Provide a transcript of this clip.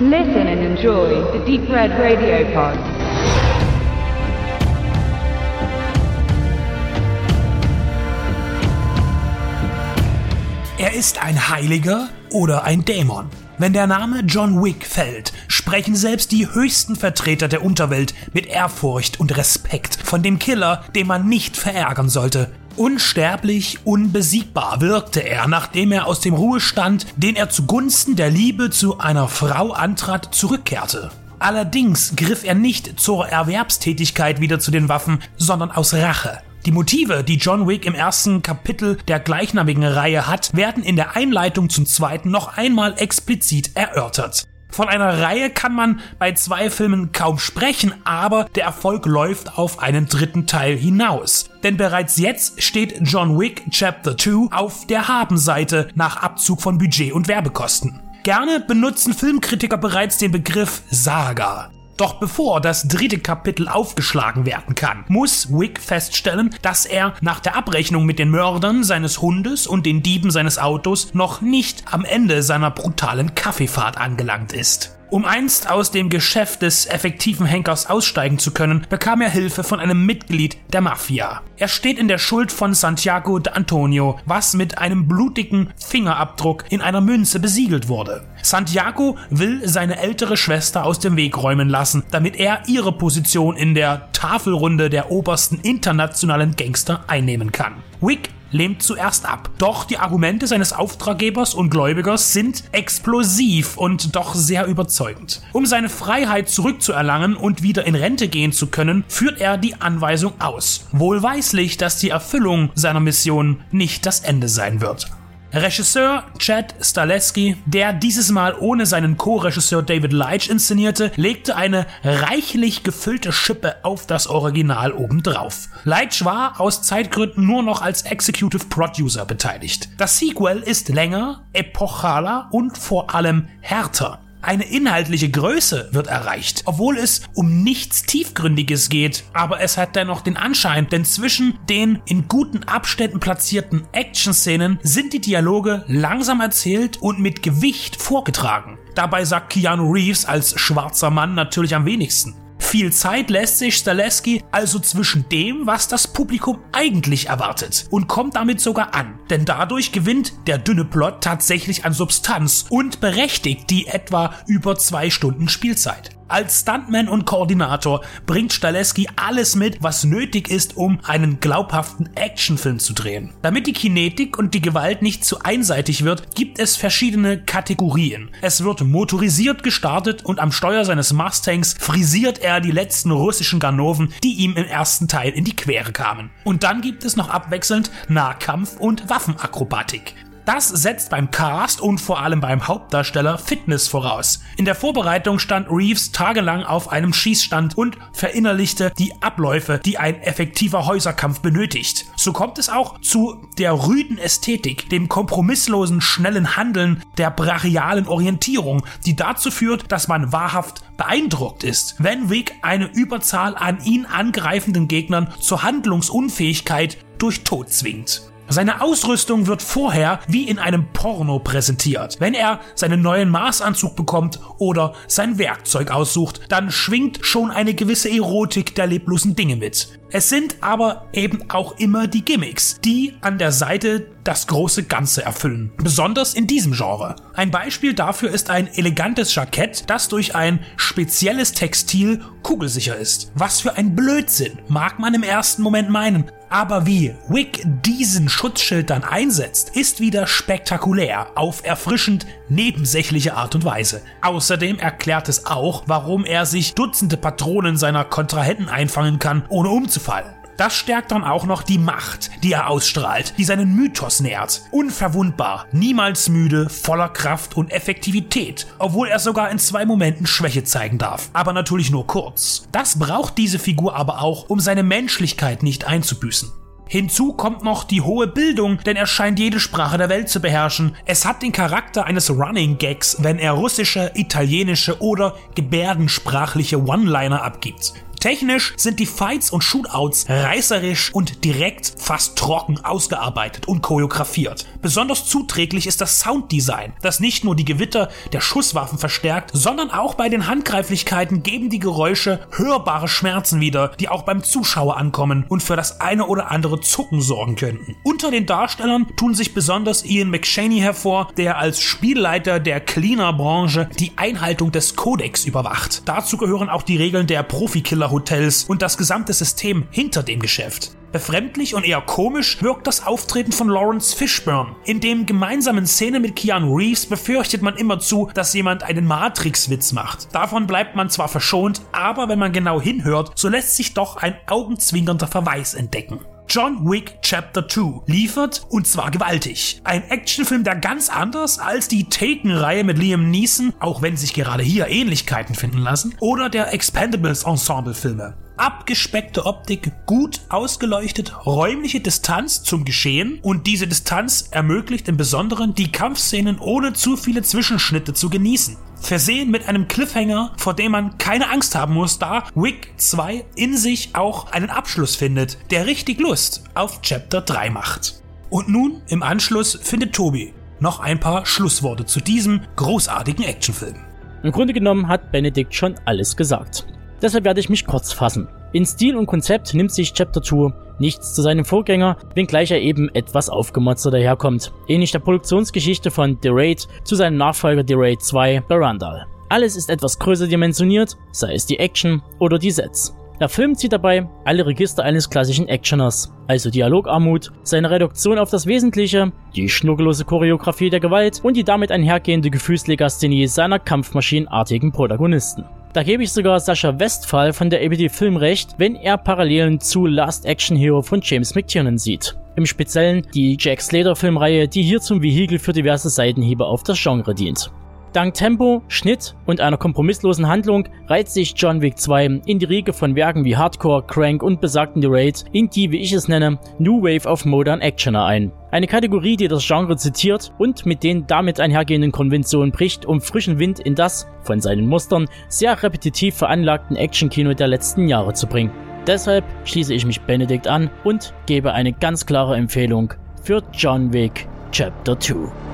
Listen and enjoy the Deep Red Radio Pod. Er ist ein Heiliger oder ein Dämon. Wenn der Name John Wick fällt, sprechen selbst die höchsten Vertreter der Unterwelt mit Ehrfurcht und Respekt von dem Killer, den man nicht verärgern sollte. Unsterblich, unbesiegbar wirkte er, nachdem er aus dem Ruhestand, den er zugunsten der Liebe zu einer Frau antrat, zurückkehrte. Allerdings griff er nicht zur Erwerbstätigkeit wieder zu den Waffen, sondern aus Rache. Die Motive, die John Wick im ersten Kapitel der gleichnamigen Reihe hat, werden in der Einleitung zum zweiten noch einmal explizit erörtert. Von einer Reihe kann man bei zwei Filmen kaum sprechen, aber der Erfolg läuft auf einen dritten Teil hinaus. Denn bereits jetzt steht John Wick Chapter 2 auf der Habenseite nach Abzug von Budget und Werbekosten. Gerne benutzen Filmkritiker bereits den Begriff Saga. Doch bevor das dritte Kapitel aufgeschlagen werden kann, muss Wick feststellen, dass er nach der Abrechnung mit den Mördern seines Hundes und den Dieben seines Autos noch nicht am Ende seiner brutalen Kaffeefahrt angelangt ist. Um einst aus dem Geschäft des effektiven Henkers aussteigen zu können, bekam er Hilfe von einem Mitglied der Mafia. Er steht in der Schuld von Santiago de Antonio, was mit einem blutigen Fingerabdruck in einer Münze besiegelt wurde. Santiago will seine ältere Schwester aus dem Weg räumen lassen, damit er ihre Position in der Tafelrunde der obersten internationalen Gangster einnehmen kann. Wick lehnt zuerst ab. Doch die Argumente seines Auftraggebers und Gläubigers sind explosiv und doch sehr überzeugend. Um seine Freiheit zurückzuerlangen und wieder in Rente gehen zu können, führt er die Anweisung aus. Wohlweislich, dass die Erfüllung seiner Mission nicht das Ende sein wird. Regisseur Chad Staleski, der dieses Mal ohne seinen Co-Regisseur David Leitch inszenierte, legte eine reichlich gefüllte Schippe auf das Original obendrauf. Leitch war aus Zeitgründen nur noch als Executive Producer beteiligt. Das Sequel ist länger, epochaler und vor allem härter. Eine inhaltliche Größe wird erreicht, obwohl es um nichts Tiefgründiges geht, aber es hat dennoch den Anschein, denn zwischen den in guten Abständen platzierten Action-Szenen sind die Dialoge langsam erzählt und mit Gewicht vorgetragen. Dabei sagt Keanu Reeves als schwarzer Mann natürlich am wenigsten. Viel Zeit lässt sich Staleski also zwischen dem, was das Publikum eigentlich erwartet und kommt damit sogar an. Denn dadurch gewinnt der dünne Plot tatsächlich an Substanz und berechtigt die etwa über zwei Stunden Spielzeit. Als Stuntman und Koordinator bringt Staleski alles mit, was nötig ist, um einen glaubhaften Actionfilm zu drehen. Damit die Kinetik und die Gewalt nicht zu einseitig wird, gibt es verschiedene Kategorien. Es wird motorisiert gestartet und am Steuer seines Mustangs frisiert er die letzten russischen Ganoven, die ihm im ersten Teil in die Quere kamen. Und dann gibt es noch abwechselnd Nahkampf und Waffenakrobatik. Das setzt beim Cast und vor allem beim Hauptdarsteller Fitness voraus. In der Vorbereitung stand Reeves tagelang auf einem Schießstand und verinnerlichte die Abläufe, die ein effektiver Häuserkampf benötigt. So kommt es auch zu der rüden Ästhetik, dem kompromisslosen, schnellen Handeln, der brachialen Orientierung, die dazu führt, dass man wahrhaft beeindruckt ist, wenn Wick eine Überzahl an ihn angreifenden Gegnern zur Handlungsunfähigkeit durch Tod zwingt. Seine Ausrüstung wird vorher wie in einem Porno präsentiert. Wenn er seinen neuen Maßanzug bekommt oder sein Werkzeug aussucht, dann schwingt schon eine gewisse Erotik der leblosen Dinge mit. Es sind aber eben auch immer die Gimmicks, die an der Seite das große Ganze erfüllen. Besonders in diesem Genre. Ein Beispiel dafür ist ein elegantes Jackett, das durch ein spezielles Textil kugelsicher ist. Was für ein Blödsinn, mag man im ersten Moment meinen. Aber wie Wick diesen Schutzschild dann einsetzt, ist wieder spektakulär, auf erfrischend nebensächliche Art und Weise. Außerdem erklärt es auch, warum er sich Dutzende Patronen seiner Kontrahenten einfangen kann, ohne umzufallen. Das stärkt dann auch noch die Macht, die er ausstrahlt, die seinen Mythos nährt. Unverwundbar, niemals müde, voller Kraft und Effektivität, obwohl er sogar in zwei Momenten Schwäche zeigen darf. Aber natürlich nur kurz. Das braucht diese Figur aber auch, um seine Menschlichkeit nicht einzubüßen. Hinzu kommt noch die hohe Bildung, denn er scheint jede Sprache der Welt zu beherrschen. Es hat den Charakter eines Running Gags, wenn er russische, italienische oder gebärdensprachliche One-Liner abgibt. Technisch sind die Fights und Shootouts reißerisch und direkt fast trocken ausgearbeitet und choreografiert. Besonders zuträglich ist das Sounddesign, das nicht nur die Gewitter der Schusswaffen verstärkt, sondern auch bei den Handgreiflichkeiten geben die Geräusche hörbare Schmerzen wieder, die auch beim Zuschauer ankommen und für das eine oder andere Zucken sorgen könnten. Unter den Darstellern tun sich besonders Ian McShaney hervor, der als Spielleiter der Cleaner-Branche die Einhaltung des Codex überwacht. Dazu gehören auch die Regeln der Profikiller-Hotels und das gesamte System hinter dem Geschäft. Befremdlich und eher komisch wirkt das Auftreten von Lawrence Fishburne. In dem gemeinsamen Szene mit Keanu Reeves befürchtet man immerzu, dass jemand einen Matrix-Witz macht. Davon bleibt man zwar verschont, aber wenn man genau hinhört, so lässt sich doch ein augenzwinkernder Verweis entdecken. John Wick Chapter 2 liefert und zwar gewaltig. Ein Actionfilm, der ganz anders als die Taken-Reihe mit Liam Neeson, auch wenn sich gerade hier Ähnlichkeiten finden lassen, oder der Expendables Ensemble-Filme abgespeckte Optik, gut ausgeleuchtet, räumliche Distanz zum Geschehen und diese Distanz ermöglicht im Besonderen die Kampfszenen ohne zu viele Zwischenschnitte zu genießen. Versehen mit einem Cliffhanger, vor dem man keine Angst haben muss, da Wick 2 in sich auch einen Abschluss findet, der richtig Lust auf Chapter 3 macht. Und nun im Anschluss findet Tobi noch ein paar Schlussworte zu diesem großartigen Actionfilm. Im Grunde genommen hat Benedikt schon alles gesagt. Deshalb werde ich mich kurz fassen. In Stil und Konzept nimmt sich Chapter 2 nichts zu seinem Vorgänger, wenngleich er eben etwas aufgemotzter daherkommt. Ähnlich der Produktionsgeschichte von The Raid zu seinem Nachfolger The Raid 2 Barandal. Alles ist etwas größer dimensioniert, sei es die Action oder die Sets. Der Film zieht dabei alle Register eines klassischen Actioners, also Dialogarmut, seine Reduktion auf das Wesentliche, die schnurgelose Choreografie der Gewalt und die damit einhergehende Gefühlslegasthenie seiner kampfmaschinenartigen Protagonisten. Da gebe ich sogar Sascha Westphal von der ABD Film recht, wenn er Parallelen zu Last Action Hero von James McTiernan sieht. Im Speziellen die Jack Slater Filmreihe, die hier zum Vehikel für diverse Seitenhiebe auf das Genre dient. Dank Tempo, Schnitt und einer kompromisslosen Handlung reiht sich John Wick 2 in die Riege von Werken wie Hardcore, Crank und besagten The Raid in die, wie ich es nenne, New Wave of Modern Actioner ein. Eine Kategorie, die das Genre zitiert und mit den damit einhergehenden Konventionen bricht, um frischen Wind in das, von seinen Mustern, sehr repetitiv veranlagten Actionkino der letzten Jahre zu bringen. Deshalb schließe ich mich Benedikt an und gebe eine ganz klare Empfehlung für John Wick Chapter 2.